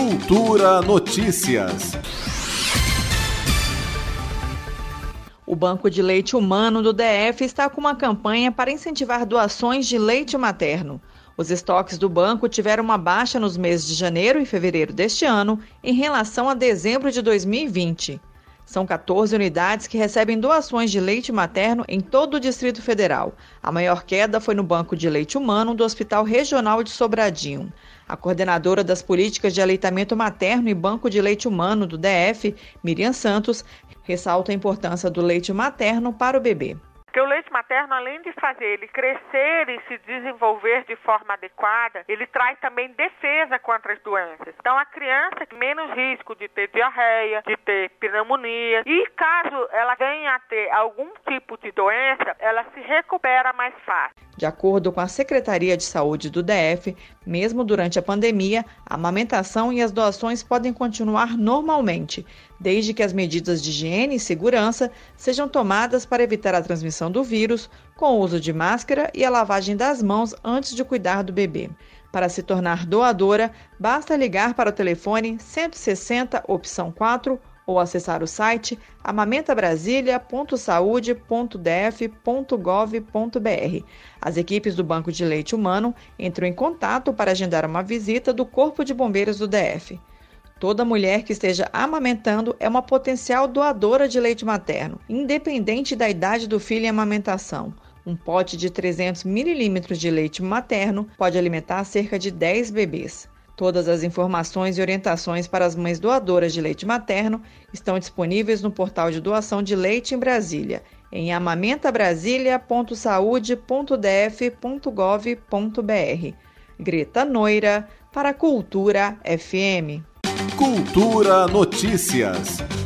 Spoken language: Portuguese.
Cultura Notícias. O Banco de Leite Humano do DF está com uma campanha para incentivar doações de leite materno. Os estoques do banco tiveram uma baixa nos meses de janeiro e fevereiro deste ano em relação a dezembro de 2020. São 14 unidades que recebem doações de leite materno em todo o Distrito Federal. A maior queda foi no Banco de Leite Humano do Hospital Regional de Sobradinho. A coordenadora das políticas de aleitamento materno e Banco de Leite Humano do DF, Miriam Santos, ressalta a importância do leite materno para o bebê. Porque o leite materno, além de fazer ele crescer e se desenvolver de forma adequada, ele traz também defesa contra as doenças. Então, a criança tem menos risco de ter diarreia, de ter pneumonia. E caso ela venha a ter algum tipo de doença, ela se recupera mais fácil. De acordo com a Secretaria de Saúde do DF, mesmo durante a pandemia, a amamentação e as doações podem continuar normalmente, desde que as medidas de higiene e segurança sejam tomadas para evitar a transmissão do vírus, com o uso de máscara e a lavagem das mãos antes de cuidar do bebê. Para se tornar doadora, basta ligar para o telefone 160 opção 4 ou acessar o site amamentabrasilia.saude.df.gov.br. As equipes do Banco de Leite Humano entram em contato para agendar uma visita do Corpo de Bombeiros do DF. Toda mulher que esteja amamentando é uma potencial doadora de leite materno, independente da idade do filho em amamentação. Um pote de 300 mililímetros de leite materno pode alimentar cerca de 10 bebês. Todas as informações e orientações para as mães doadoras de leite materno estão disponíveis no portal de doação de leite em Brasília, em amamentabrasilia.saude.df.gov.br. Greta Noira, para Cultura FM. Cultura Notícias.